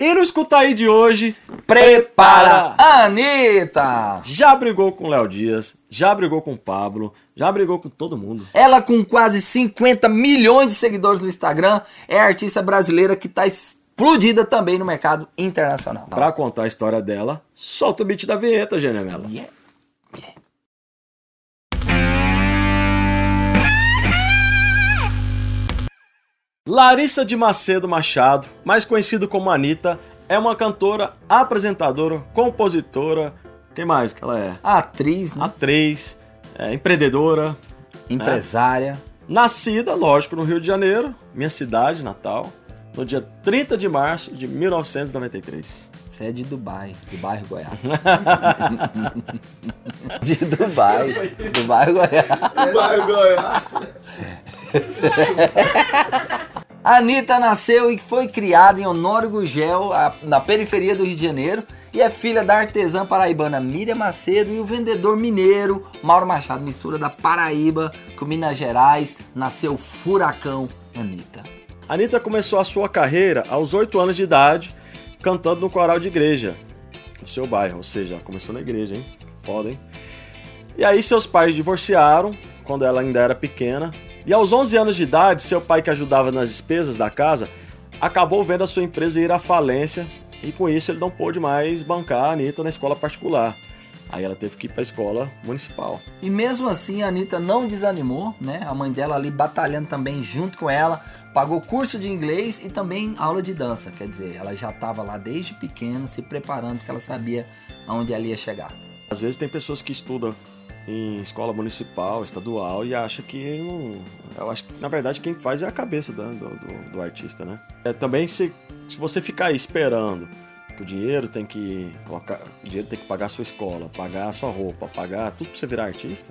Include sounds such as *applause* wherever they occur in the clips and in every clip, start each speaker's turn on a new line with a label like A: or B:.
A: E no Escuta aí de hoje,
B: Prepara Anitta!
A: já brigou com o Léo Dias, já brigou com o Pablo, já brigou com todo mundo.
B: Ela com quase 50 milhões de seguidores no Instagram é a artista brasileira que tá explodida também no mercado internacional.
A: Pra contar a história dela, solta o beat da vinheta, Genemela.
B: Yeah.
A: Larissa de Macedo Machado, mais conhecida como Anitta, é uma cantora, apresentadora, compositora, quem mais que ela é?
B: Atriz, né?
A: Atriz, é, empreendedora,
B: empresária.
A: nascida, lógico, no Rio de Janeiro, minha cidade natal, no dia 30 de março de 1993.
B: Você é de Dubai, do bairro Goiás. *laughs* de Dubai, do bairro Goiás. *laughs* A Anitta nasceu e foi criada em Honório Gugel, na periferia do Rio de Janeiro, e é filha da artesã paraibana Miriam Macedo e o vendedor mineiro Mauro Machado. Mistura da Paraíba com Minas Gerais, nasceu Furacão Anitta.
A: Anitta começou a sua carreira aos 8 anos de idade, cantando no coral de igreja do seu bairro, ou seja, começou na igreja, hein? Foda, hein? E aí seus pais divorciaram quando ela ainda era pequena, e aos 11 anos de idade, seu pai que ajudava nas despesas da casa, acabou vendo a sua empresa ir à falência, e com isso ele não pôde mais bancar a Anitta na escola particular. Aí ela teve que ir para a escola municipal.
B: E mesmo assim a Anitta não desanimou, né? A mãe dela ali batalhando também junto com ela, pagou curso de inglês e também aula de dança. Quer dizer, ela já estava lá desde pequena se preparando porque ela sabia aonde ela ia chegar.
A: Às vezes tem pessoas que estudam em escola municipal, estadual e acha que não. Eu acho que na verdade quem faz é a cabeça do, do- do artista, né? É, também se, se você ficar aí esperando que o dinheiro tem que colocar. O dinheiro tem que pagar a sua escola, pagar a sua roupa, pagar tudo pra você virar artista.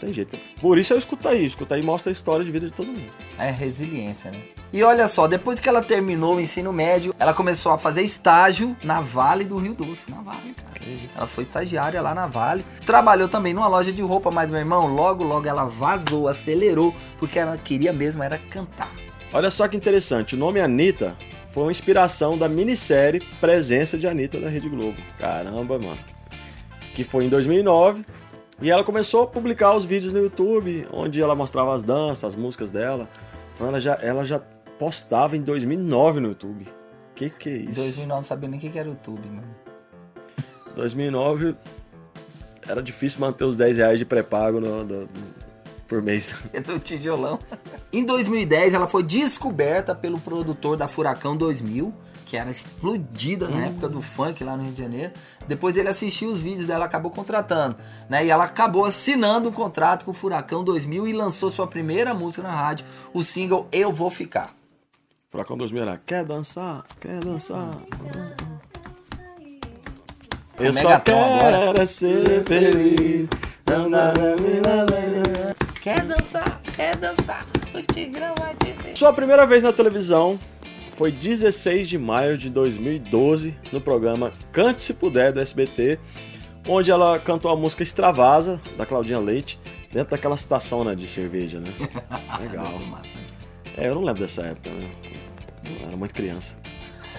A: Tem jeito. Por isso eu escuto aí, escuta aí mostra a história de vida de todo mundo.
B: É resiliência, né? E olha só, depois que ela terminou o ensino médio, ela começou a fazer estágio na Vale do Rio Doce. Na Vale, cara. Ela foi estagiária lá na Vale. Trabalhou também numa loja de roupa, mas meu irmão, logo, logo ela vazou, acelerou, porque ela queria mesmo era cantar.
A: Olha só que interessante, o nome Anitta foi uma inspiração da minissérie Presença de Anitta da Rede Globo. Caramba, mano. Que foi em 2009. E ela começou a publicar os vídeos no YouTube, onde ela mostrava as danças, as músicas dela. Então ela já, ela já postava em 2009 no YouTube. Que que é isso?
B: 2009 não sabia nem o que que era o YouTube, mano.
A: 2009 era difícil manter os 10 reais de pré-pago no- do- por mês. *laughs*
B: do tijolão. Em 2010, ela foi descoberta pelo produtor da Furacão 2000, que era explodida na época do funk lá no Rio de Janeiro. Depois ele assistiu os vídeos dela, acabou contratando, né? E ela acabou assinando um contrato com o Furacão 2000 e lançou sua primeira música na rádio, o single Eu Vou Ficar.
A: Furacão 2000 era, quer dançar? Quer dançar? Eu só
B: Megatron agora.
A: quero é ser feliz.
B: Quer dançar? Quer dançar? O Tigrão vai dizer.
A: Sua primeira vez na televisão foi 16 de maio de 2012 no programa Cante Se Puder do SBT, onde ela cantou a música Extravasa da Claudinha Leite dentro daquela estação né, de cerveja, né? *laughs* Legal. É, eu não lembro dessa época, né? Eu era muito criança.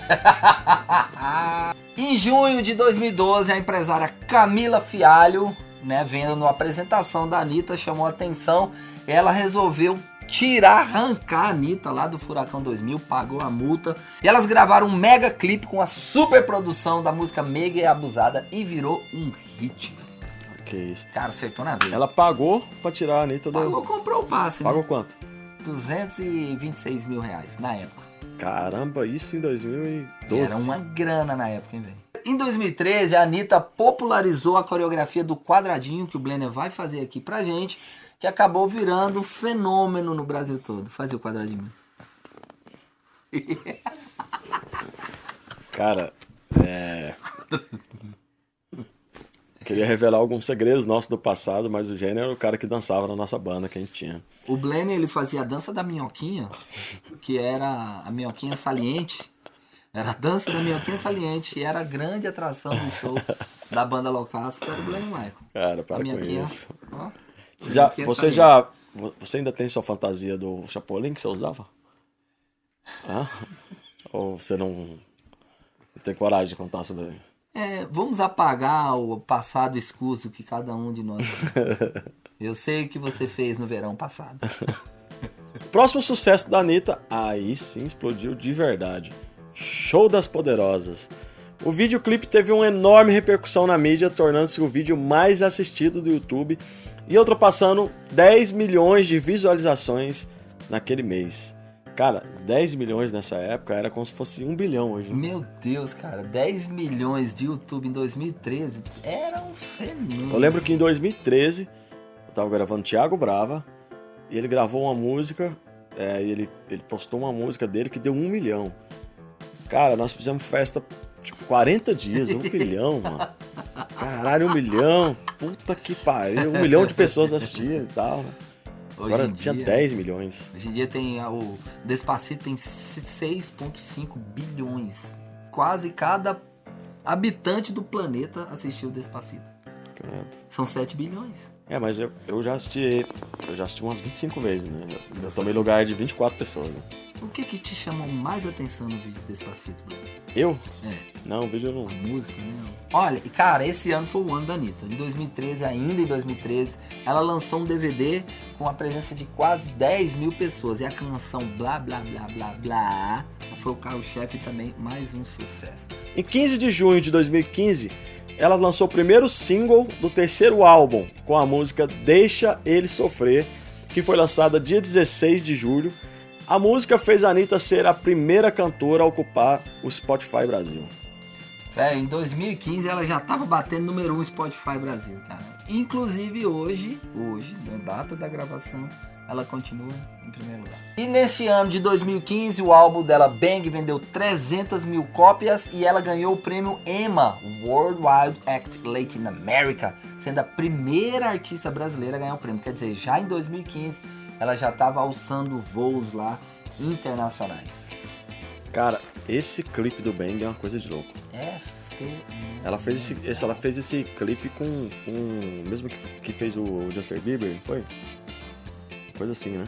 A: *laughs*
B: Em junho de 2012, a empresária Camila Fialho, né, vendo na apresentação da Anitta, chamou a atenção. Ela resolveu tirar, arrancar a Anitta lá do Furacão 2000, pagou a multa. E elas gravaram um mega clipe com a super produção da música Mega e Abusada e virou um hit.
A: Que isso.
B: Cara, acertou na vida.
A: Ela pagou pra tirar a Anitta do.
B: Pagou, comprou o passe,
A: Pagou
B: né?
A: quanto?
B: 226 mil reais na época.
A: Caramba, isso em 2012.
B: Era uma grana na época, hein, velho? Em 2013, a Anitta popularizou a coreografia do quadradinho que o Blender vai fazer aqui pra gente, que acabou virando um fenômeno no Brasil todo. Fazer o quadradinho. *laughs*
A: Cara, é. Queria revelar alguns segredos nossos do passado, mas o Gênio era o cara que dançava na nossa banda que a gente tinha.
B: O Blender, ele fazia a dança da minhoquinha, que era a minhoquinha saliente. Era a dança da minhoquinha saliente e era a grande atração do show da banda Loucaço, era o Blender Michael.
A: Cara, para
B: a
A: com isso.
B: ó.
A: Você, já, você já. Você ainda tem sua fantasia do Chapolin que você usava? Hã? *laughs* Ou você não. Tem coragem de contar sobre isso.
B: É, vamos apagar o passado escuso que cada um de nós. *laughs* Eu sei o que você fez no verão passado. *laughs*
A: Próximo sucesso da Anitta, aí sim explodiu de verdade. Show das Poderosas. O videoclipe teve uma enorme repercussão na mídia, tornando-se o vídeo mais assistido do YouTube e ultrapassando 10 milhões de visualizações naquele mês. Cara, 10 milhões nessa época era como se fosse um bilhão hoje.
B: Meu Deus, cara, 10 milhões de YouTube em 2013 era um fenômeno.
A: Eu lembro que em 2013 eu tava gravando Thiago Brava e ele gravou uma música, é, e ele, ele postou uma música dele que deu um milhão. Cara, nós fizemos festa 40 dias, um milhão, mano. Caralho, um milhão. Puta que pariu. Um milhão de pessoas assistindo e tal. né?
B: Hoje
A: Agora
B: em
A: tinha
B: dia-
A: 10 milhões.
B: Hoje em dia tem a- o Despacito tem 6.5 bilhões. Quase cada habitante do planeta assistiu Despacito.
A: Credo.
B: São 7 bilhões.
A: É, mas eu, eu já assisti. Eu já assisti umas 25 vezes, né? Eu tomei lugar de 24 pessoas. Né?
B: O que que te chamou mais atenção no vídeo Despacito, Bruno?
A: Eu?
B: É.
A: Não, o vídeo eu não.
B: A música, né? Olha, e cara, esse ano foi o ano da Anitta. Em 2013, ainda em 2013, ela lançou um DVD com a presença de quase 10 mil pessoas. E a canção Blá Blá Blá Blá Blá foi o carro-chefe também mais um sucesso.
A: Em 15 de junho de 2015, ela lançou o primeiro single do terceiro álbum, com a música Deixa Ele Sofrer, que foi lançada dia 16 de julho. A música fez a Anitta ser a primeira cantora a ocupar o Spotify Brasil.
B: Véi, em 2015 ela já tava batendo número 1 um Spotify Brasil, cara. Inclusive hoje, hoje, na data da gravação, ela continua em primeiro lugar. E nesse ano de 2015, o álbum dela Bang vendeu 300 mil cópias e ela ganhou o prêmio EMA, Worldwide Act Latin America, sendo a primeira artista brasileira a ganhar o prêmio. Quer dizer, já em 2015 ela já estava alçando voos lá internacionais.
A: Cara, esse clipe do Bang é uma coisa de louco.
B: É.
A: Ela fez esse, esse- ela fez esse clipe com, com o mesmo que, que fez o Justin Bieber, não foi? Coisa assim, né?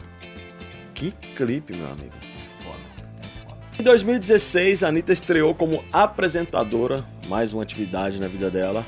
A: Que clipe, meu amigo.
B: É foda, é foda.
A: Em 2016, a Anitta estreou como apresentadora, mais uma atividade na vida dela,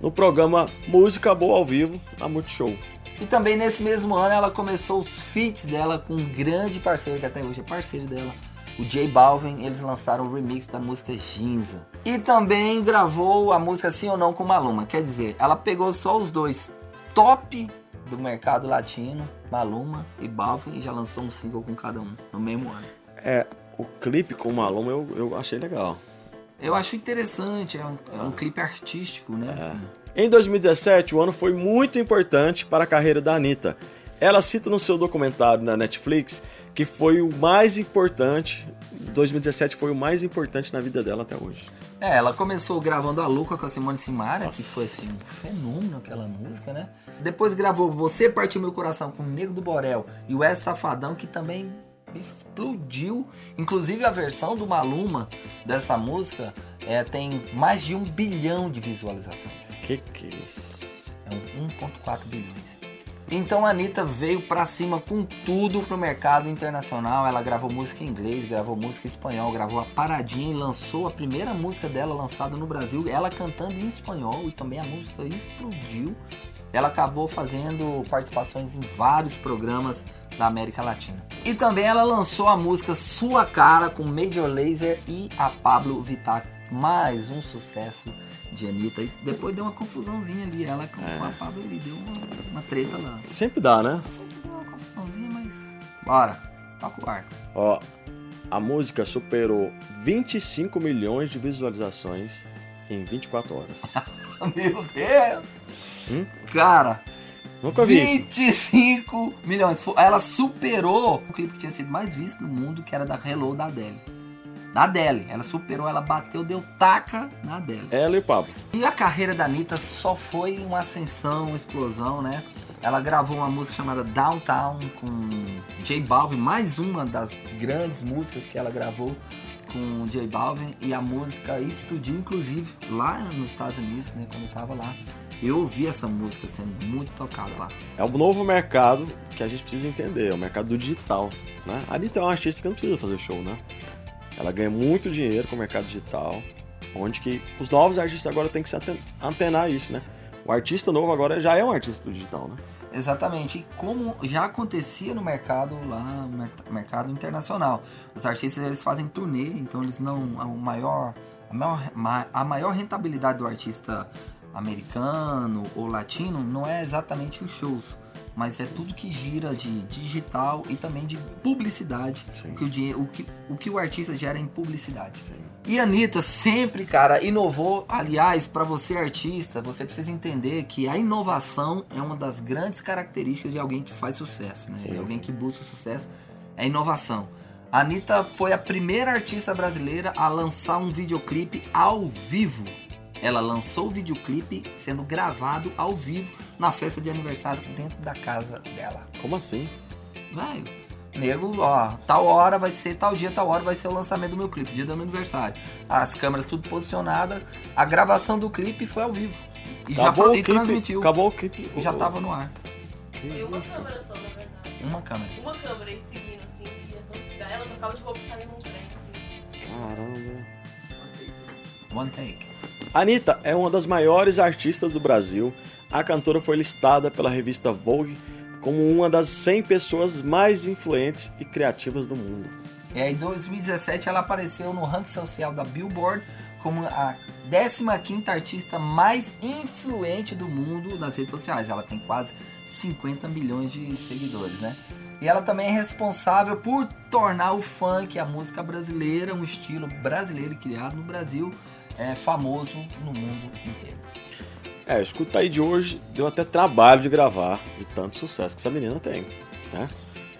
A: no programa Música Boa ao Vivo, na Multishow.
B: E também nesse mesmo ano ela começou os feats dela com um grande parceiro, que até hoje é parceiro dela, o J Balvin. Eles lançaram o remix da música Ginza. E também gravou a música Sim ou Não com Maluma. Quer dizer, ela pegou só os dois top do mercado latino, Maluma e Balvin, e já lançou um single com cada um no mesmo ano.
A: É, o clipe com o Maluma eu, eu achei legal.
B: Eu acho interessante, é um, é um clipe artístico, né? assim.
A: Em 2017, o ano foi muito importante para a carreira da Anitta. Ela cita no seu documentário na Netflix que foi o mais importante, 2017 foi o mais importante na vida dela até hoje.
B: É, ela começou gravando a Luca com a Simone Simara, que foi assim um fenômeno aquela música, né? Depois gravou Você Partiu Meu Coração com o Nego do Borel e o S Safadão, que também explodiu. Inclusive a versão do Maluma dessa música é, tem mais de um bilhão de visualizações.
A: Que que é isso?
B: É um 1,4 bilhões. Então a Anitta veio pra cima com tudo pro mercado internacional. Ela gravou música em inglês, gravou música em espanhol, gravou a Paradinha e lançou a primeira música dela lançada no Brasil, ela cantando em espanhol e também a música explodiu. Ela acabou fazendo participações em vários programas da América Latina. E também ela lançou a música Sua Cara com Major Lazer e a Pablo Vittar. Mais um sucesso de Anitta. E depois deu uma confusãozinha ali. Ela com
A: É.
B: a Pablo ali deu uma, uma treta lá.
A: Sempre dá, né?
B: Sempre deu uma confusãozinha, mas. Bora, toca o barco.
A: Ó, a música superou 25 milhões de visualizações em 24 horas. *laughs*
B: Meu Deus!
A: Hum?
B: Cara,
A: Nunca vi isso.
B: 25 milhões. Fo- Ela superou o clipe que tinha sido mais visto no mundo, que era da Hello da Adele. Da Adele. Ela superou, ela bateu, deu taca na Adele.
A: Ela e o Pablo.
B: E a carreira da Anitta só foi uma ascensão, uma explosão, né? Ela gravou uma música chamada Downtown com J Balvin, mais uma das grandes músicas que ela gravou com J Balvin e a música explodiu, inclusive lá nos Estados Unidos, né? Quando eu tava lá, eu ouvi essa música sendo muito tocada lá.
A: É um novo mercado que a gente precisa entender, é o mercado do digital. Né? A Anitta é uma artista que não precisa fazer show, né? Ela ganha muito dinheiro com o mercado digital. Onde que os novos artistas agora têm que se antenar isso, né? O artista novo agora já é um artista digital, né?
B: Exatamente. E como já acontecia no mercado lá, mercado internacional. Os artistas eles fazem turnê, então eles não. O maior, a, maior, a maior rentabilidade do artista americano ou latino não é exatamente os shows mas é tudo que gira de digital e também de publicidade. O que o, dinheiro, o, que, o que o artista gera em publicidade. Sim. E a Anitta sempre, cara, inovou. Aliás, para você artista, você precisa entender que a inovação é uma das grandes características de alguém que faz sucesso, né? Sim, de alguém que busca sucesso. É inovação. A Anitta foi a primeira artista brasileira a lançar um videoclipe ao vivo. Ela lançou o videoclipe sendo gravado ao vivo na festa de aniversário dentro da casa dela.
A: Como assim?
B: Vai. Nego, ó, tal hora vai ser, tal dia, tal hora vai ser o lançamento do meu clipe, dia do meu aniversário. As câmeras tudo posicionadas, a gravação do clipe foi ao vivo.
A: E acabou já e clipe, transmitiu. Acabou o clipe.
B: E já tava no ar.
C: Que foi uma câmera só, na verdade.
B: Uma câmera.
C: Uma câmera e seguindo, assim, ela tocava de roupa e num trem, assim.
A: Caramba.
B: One take.
A: Anitta é uma das maiores artistas do Brasil a cantora foi listada pela revista Vogue como uma das 100 pessoas mais influentes e criativas do mundo.
B: É, em 2017 ela apareceu no ranking social da Billboard como a 15ª artista mais influente do mundo nas redes sociais. Ela tem quase 50 milhões de seguidores, né? E ela também é responsável por tornar o funk, a música brasileira, um estilo brasileiro criado no Brasil, é, famoso no mundo inteiro.
A: É, o Escuta aí de hoje deu até trabalho de gravar, de tanto sucesso que essa menina tem, né?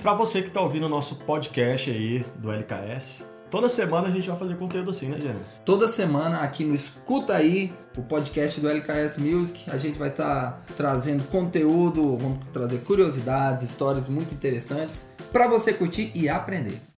A: Pra você que tá ouvindo o nosso podcast aí do LKS, toda semana a gente vai fazer conteúdo assim, né, Jenna?
B: Toda semana aqui no Escuta aí, o podcast do LKS Music, a gente vai estar tá trazendo conteúdo, vamos trazer curiosidades, histórias muito interessantes para você curtir e aprender.